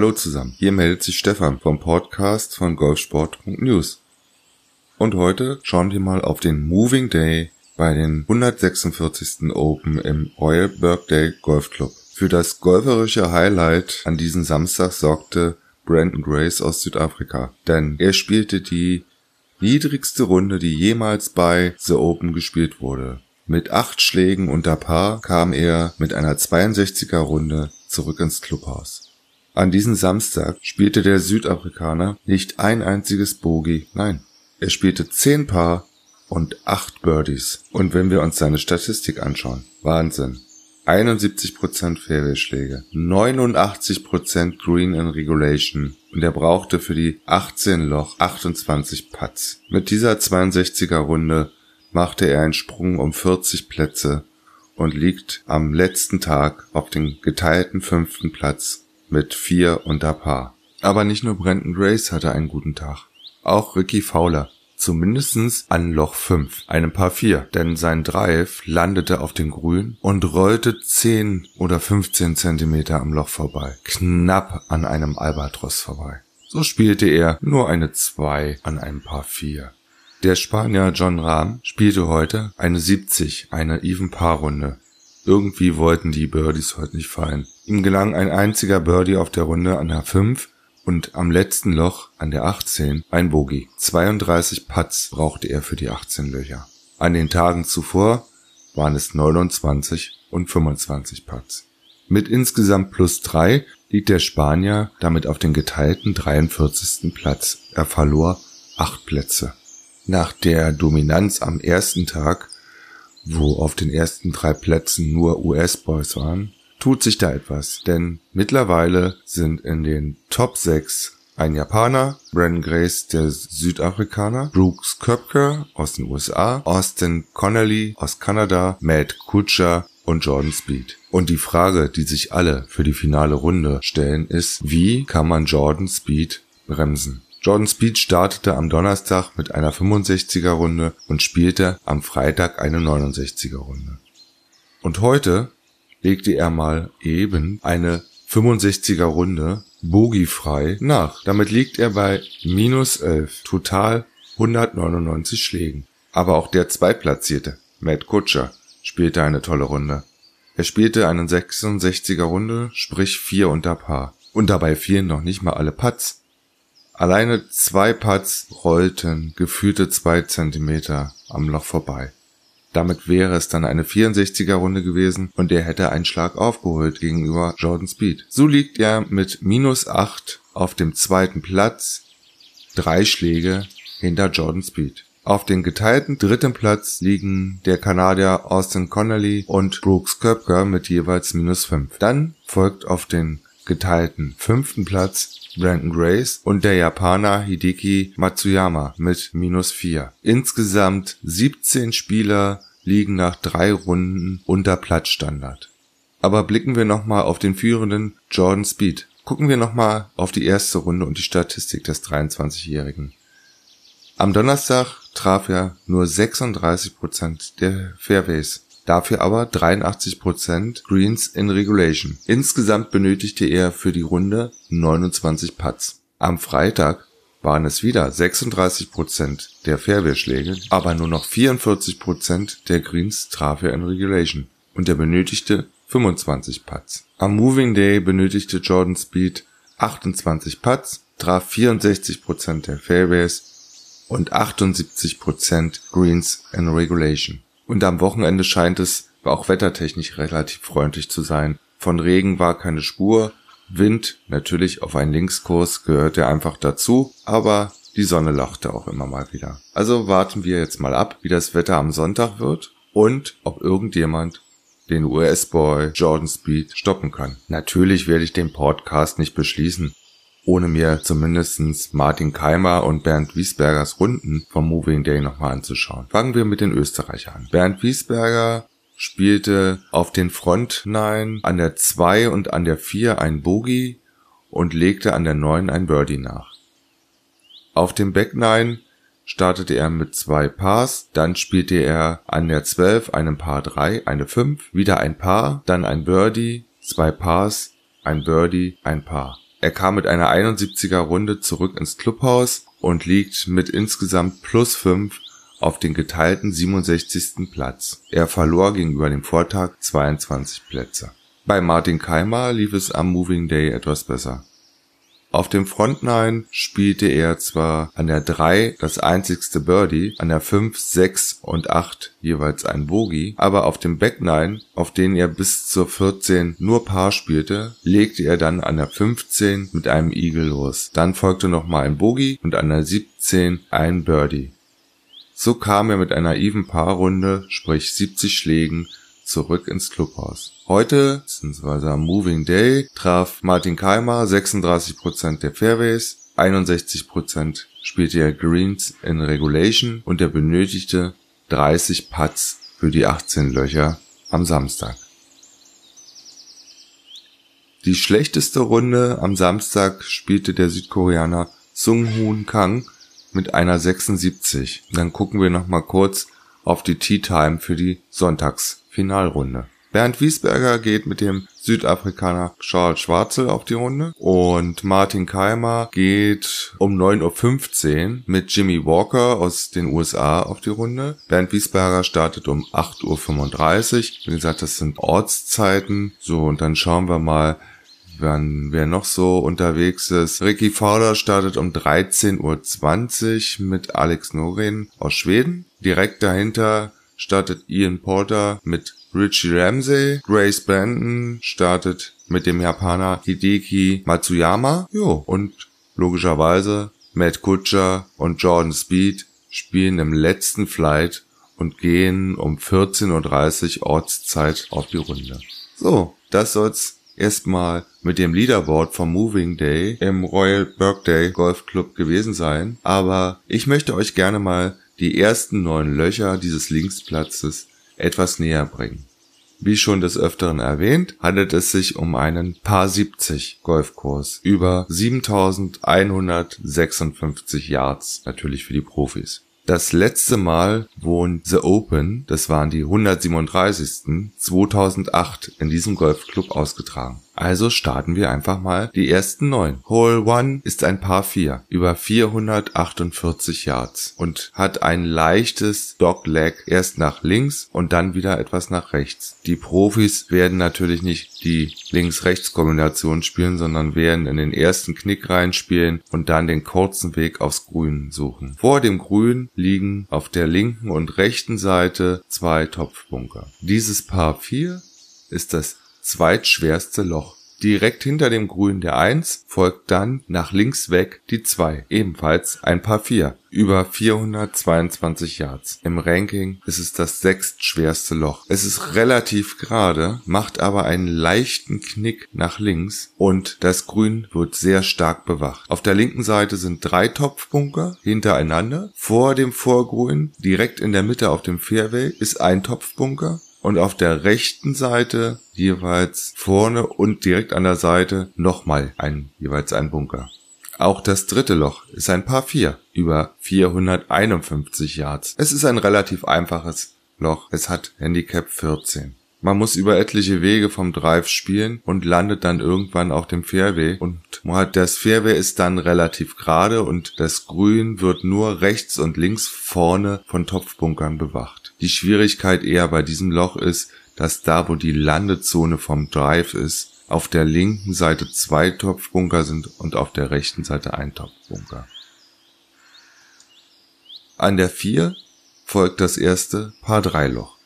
Hallo zusammen, hier meldet sich Stefan vom Podcast von golfsport.news. Und heute schauen wir mal auf den Moving Day bei den 146. Open im Royal Birkday Golf Club. Für das golferische Highlight an diesem Samstag sorgte Brandon Grace aus Südafrika, denn er spielte die niedrigste Runde, die jemals bei The Open gespielt wurde. Mit acht Schlägen unter Paar kam er mit einer 62er Runde zurück ins Clubhaus. An diesem Samstag spielte der Südafrikaner nicht ein einziges Bogey, nein, er spielte zehn Paar und acht Birdies. Und wenn wir uns seine Statistik anschauen, Wahnsinn. 71% Fairway-Schläge, 89% Green in Regulation und er brauchte für die 18 Loch 28 Putts. Mit dieser 62er Runde machte er einen Sprung um 40 Plätze und liegt am letzten Tag auf dem geteilten fünften Platz mit vier unter Paar. Aber nicht nur Brandon Grace hatte einen guten Tag. Auch Ricky Fowler. Zumindestens an Loch 5, einem Paar 4, denn sein Drive landete auf den Grün und rollte 10 oder 15 Zentimeter am Loch vorbei, knapp an einem Albatros vorbei. So spielte er nur eine 2 an einem Paar 4. Der Spanier John Rahm spielte heute eine 70, eine Even-Paar-Runde. Irgendwie wollten die Birdies heute nicht fallen. Ihm gelang ein einziger Birdie auf der Runde an der 5 und am letzten Loch an der 18 ein Bogey. 32 Putts brauchte er für die 18 Löcher. An den Tagen zuvor waren es 29 und 25 Putts. Mit insgesamt plus 3 liegt der Spanier damit auf den geteilten 43. Platz. Er verlor 8 Plätze. Nach der Dominanz am ersten Tag, wo auf den ersten drei Plätzen nur US-Boys waren, tut sich da etwas, denn mittlerweile sind in den Top 6 ein Japaner, Brandon Grace, der Südafrikaner, Brooks Köpker aus den USA, Austin Connolly aus Kanada, Matt Kutscher und Jordan Speed. Und die Frage, die sich alle für die finale Runde stellen, ist, wie kann man Jordan Speed bremsen? Jordan Speed startete am Donnerstag mit einer 65er Runde und spielte am Freitag eine 69er Runde. Und heute legte er mal eben eine 65er Runde bogiefrei nach. Damit liegt er bei minus 11, total 199 Schlägen. Aber auch der Zweitplatzierte, Matt Kutscher, spielte eine tolle Runde. Er spielte eine 66er Runde, sprich vier unter Paar. Und dabei fielen noch nicht mal alle Putts. Alleine zwei Putts rollten gefühlte zwei Zentimeter am Loch vorbei. Damit wäre es dann eine 64er Runde gewesen und er hätte einen Schlag aufgeholt gegenüber Jordan Speed. So liegt er mit minus 8 auf dem zweiten Platz, drei Schläge hinter Jordan Speed. Auf den geteilten dritten Platz liegen der Kanadier Austin Connolly und Brooks Köpker mit jeweils minus 5. Dann folgt auf den geteilten fünften Platz Brandon Grace und der Japaner Hideki Matsuyama mit minus 4. Insgesamt 17 Spieler liegen nach drei Runden unter Platzstandard. Aber blicken wir nochmal auf den führenden Jordan Speed. Gucken wir nochmal auf die erste Runde und die Statistik des 23-Jährigen. Am Donnerstag traf er nur 36% der Fairways dafür aber 83% Greens in Regulation. Insgesamt benötigte er für die Runde 29 Putts. Am Freitag waren es wieder 36% der Fairway-Schläge, aber nur noch 44% der Greens traf er in Regulation und er benötigte 25 Putts. Am Moving Day benötigte Jordan Speed 28 Putts, traf 64% der Fairways und 78% Greens in Regulation. Und am Wochenende scheint es auch wettertechnisch relativ freundlich zu sein. Von Regen war keine Spur. Wind, natürlich auf einen Linkskurs gehört er einfach dazu, aber die Sonne lachte auch immer mal wieder. Also warten wir jetzt mal ab, wie das Wetter am Sonntag wird und ob irgendjemand den US-Boy Jordan Speed stoppen kann. Natürlich werde ich den Podcast nicht beschließen, ohne mir zumindestens Martin Keimer und Bernd Wiesbergers Runden vom Moving Day nochmal anzuschauen. Fangen wir mit den Österreichern an. Bernd Wiesberger spielte auf den Front 9 an der 2 und an der 4 ein Bogey und legte an der 9 ein Birdie nach. Auf dem Back 9 startete er mit zwei Pars, dann spielte er an der 12 einen Paar 3, eine 5, wieder ein Paar, dann ein Birdie, zwei Pars, ein Birdie, ein Paar. Er kam mit einer 71er Runde zurück ins Clubhaus und liegt mit insgesamt plus 5 auf den geteilten 67. Platz. Er verlor gegenüber dem Vortag 22 Plätze. Bei Martin Keimer lief es am Moving Day etwas besser. Auf dem Front 9 spielte er zwar an der 3 das einzigste Birdie, an der 5, 6 und 8 jeweils ein Bogey, aber auf dem Back 9, auf denen er bis zur 14 nur Paar spielte, legte er dann an der 15 mit einem Eagle los. Dann folgte nochmal ein Bogey und an der 17 ein Birdie. So kam er mit einer Even Paar Runde, sprich 70 Schlägen, zurück ins Clubhaus. Heute, beziehungsweise am Moving Day, traf Martin Keimer 36% der Fairways, 61% spielte er Greens in Regulation und er benötigte 30 Putts für die 18 Löcher am Samstag. Die schlechteste Runde am Samstag spielte der Südkoreaner Sung Hoon Kang mit einer 76. Dann gucken wir noch mal kurz auf die Tea Time für die Sonntagsfinalrunde. Bernd Wiesberger geht mit dem Südafrikaner Charles Schwarzel auf die Runde und Martin Keimer geht um 9.15 Uhr mit Jimmy Walker aus den USA auf die Runde. Bernd Wiesberger startet um 8.35 Uhr. Wie gesagt, das sind Ortszeiten. So, und dann schauen wir mal, wer noch so unterwegs ist. Ricky Fowler startet um 13.20 Uhr mit Alex Norin aus Schweden. Direkt dahinter startet Ian Porter mit Richie Ramsey. Grace Brandon startet mit dem Japaner Hideki Matsuyama. Jo, und logischerweise Matt Kutscher und Jordan Speed spielen im letzten Flight und gehen um 14.30 Uhr Ortszeit auf die Runde. So, das soll's erstmal mit dem Leaderboard vom Moving Day im Royal Birthday Golf Club gewesen sein. Aber ich möchte euch gerne mal die ersten neun Löcher dieses Linksplatzes etwas näher bringen. Wie schon des Öfteren erwähnt, handelt es sich um einen Paar 70 Golfkurs über 7156 Yards, natürlich für die Profis. Das letzte Mal wurden The Open, das waren die 137. 2008 in diesem Golfclub ausgetragen. Also starten wir einfach mal die ersten neun. Hole One ist ein Paar 4 über 448 Yards und hat ein leichtes Dogleg erst nach links und dann wieder etwas nach rechts. Die Profis werden natürlich nicht die Links-Rechts-Kombination spielen, sondern werden in den ersten Knick reinspielen und dann den kurzen Weg aufs Grün suchen. Vor dem Grün liegen auf der linken und rechten Seite zwei Topfbunker. Dieses Paar 4 ist das zweitschwerste Loch. Direkt hinter dem Grün der 1 folgt dann nach links weg die 2, ebenfalls ein Paar 4, über 422 Yards. Im Ranking ist es das sechstschwerste Loch. Es ist relativ gerade, macht aber einen leichten Knick nach links und das Grün wird sehr stark bewacht. Auf der linken Seite sind drei Topfbunker hintereinander. Vor dem Vorgrün, direkt in der Mitte auf dem Fairway, ist ein Topfbunker und auf der rechten Seite jeweils vorne und direkt an der Seite nochmal ein, jeweils ein Bunker. Auch das dritte Loch ist ein Paar 4 über 451 Yards. Es ist ein relativ einfaches Loch. Es hat Handicap 14. Man muss über etliche Wege vom Drive spielen und landet dann irgendwann auf dem Fairway und das Fairway ist dann relativ gerade und das Grün wird nur rechts und links vorne von Topfbunkern bewacht. Die Schwierigkeit eher bei diesem Loch ist, dass da, wo die Landezone vom Drive ist, auf der linken Seite zwei Topfbunker sind und auf der rechten Seite ein Topfbunker. An der 4 folgt das erste Paar 3 Loch.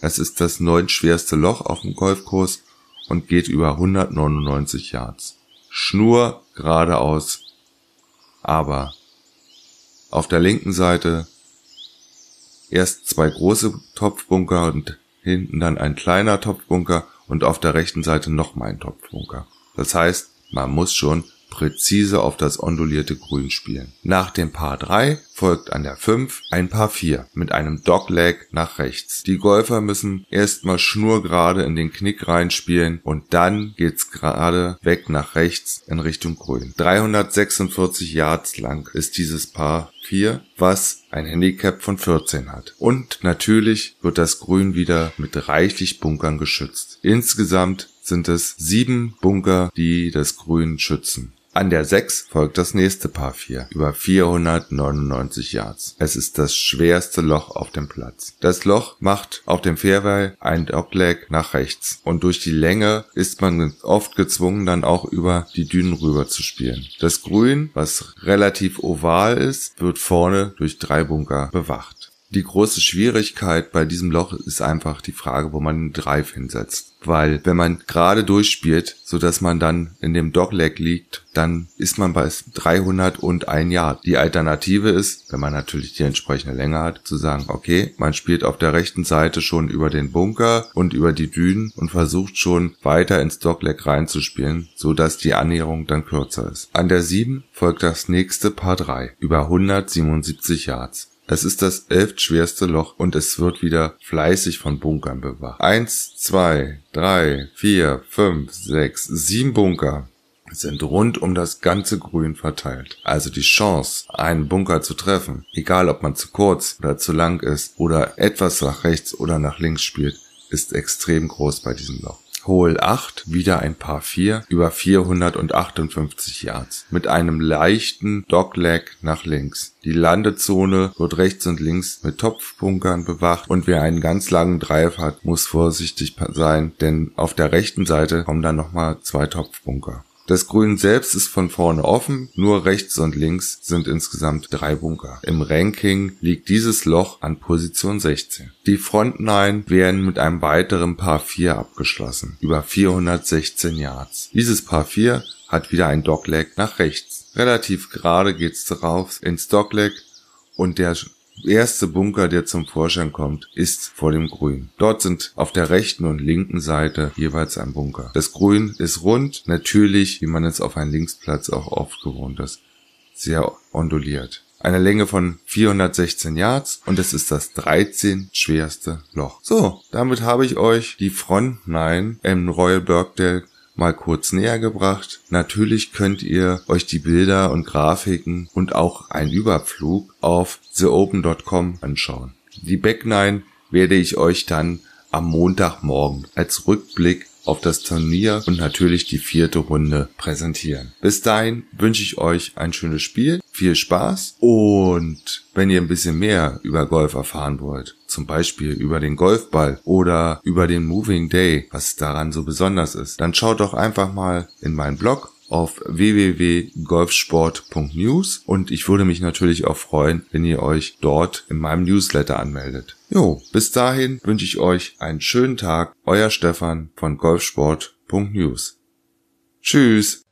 Es ist das neuntschwerste Loch auf dem Golfkurs und geht über 199 Yards. Schnur geradeaus, aber auf der linken Seite erst zwei große Topfbunker und hinten dann ein kleiner Topfbunker und auf der rechten Seite nochmal ein Topfbunker. Das heißt, man muss schon präzise auf das ondulierte Grün spielen. Nach dem Paar 3 folgt an der 5 ein Paar 4 mit einem Dogleg nach rechts. Die Golfer müssen erstmal schnurgerade in den Knick reinspielen und dann geht's gerade weg nach rechts in Richtung Grün. 346 Yards lang ist dieses Paar 4, was ein Handicap von 14 hat. Und natürlich wird das Grün wieder mit reichlich Bunkern geschützt. Insgesamt sind es sieben Bunker, die das Grün schützen. An der 6 folgt das nächste Paar 4 über 499 Yards. Es ist das schwerste Loch auf dem Platz. Das Loch macht auf dem Fairway ein Dogleg nach rechts und durch die Länge ist man oft gezwungen dann auch über die Dünen rüber zu spielen. Das Grün, was relativ oval ist, wird vorne durch drei Bunker bewacht. Die große Schwierigkeit bei diesem Loch ist einfach die Frage, wo man den Drive hinsetzt. Weil wenn man gerade durchspielt, so dass man dann in dem Dogleg liegt, dann ist man bei 300 und ein Jahr. Die Alternative ist, wenn man natürlich die entsprechende Länge hat, zu sagen, okay, man spielt auf der rechten Seite schon über den Bunker und über die Dünen und versucht schon weiter ins Dogleg reinzuspielen, so dass die Annäherung dann kürzer ist. An der 7 folgt das nächste Paar 3 über 177 Yards. Es ist das elftschwerste Loch und es wird wieder fleißig von Bunkern bewacht. Eins, zwei, drei, vier, fünf, sechs, sieben Bunker sind rund um das ganze Grün verteilt. Also die Chance, einen Bunker zu treffen, egal ob man zu kurz oder zu lang ist oder etwas nach rechts oder nach links spielt, ist extrem groß bei diesem Loch. Hole 8, wieder ein Paar 4, über 458 Yards, mit einem leichten Dogleg nach links. Die Landezone wird rechts und links mit Topfbunkern bewacht und wer einen ganz langen Drive hat, muss vorsichtig sein, denn auf der rechten Seite kommen dann nochmal zwei Topfbunker. Das Grün selbst ist von vorne offen, nur rechts und links sind insgesamt drei Bunker. Im Ranking liegt dieses Loch an Position 16. Die Front 9 werden mit einem weiteren Paar 4 abgeschlossen, über 416 Yards. Dieses Paar 4 hat wieder ein Dogleg nach rechts. Relativ gerade geht's drauf ins Dogleg und der erste Bunker, der zum Vorschein kommt, ist vor dem Grün. Dort sind auf der rechten und linken Seite jeweils ein Bunker. Das Grün ist rund, natürlich, wie man es auf einem Linksplatz auch oft gewohnt ist, sehr onduliert. Eine Länge von 416 Yards und es ist das 13 schwerste Loch. So, damit habe ich euch die Front 9 im Royal Birkdale mal kurz näher gebracht. Natürlich könnt ihr euch die Bilder und Grafiken und auch einen Überflug auf theopen.com anschauen. Die Back 9 werde ich euch dann am Montagmorgen als Rückblick auf das Turnier und natürlich die vierte Runde präsentieren. Bis dahin wünsche ich euch ein schönes Spiel, viel Spaß und wenn ihr ein bisschen mehr über Golf erfahren wollt, zum Beispiel über den Golfball oder über den Moving Day, was daran so besonders ist, dann schaut doch einfach mal in meinen Blog auf www.golfsport.news und ich würde mich natürlich auch freuen, wenn ihr euch dort in meinem Newsletter anmeldet. Jo, bis dahin wünsche ich euch einen schönen Tag. Euer Stefan von golfsport.news. Tschüss.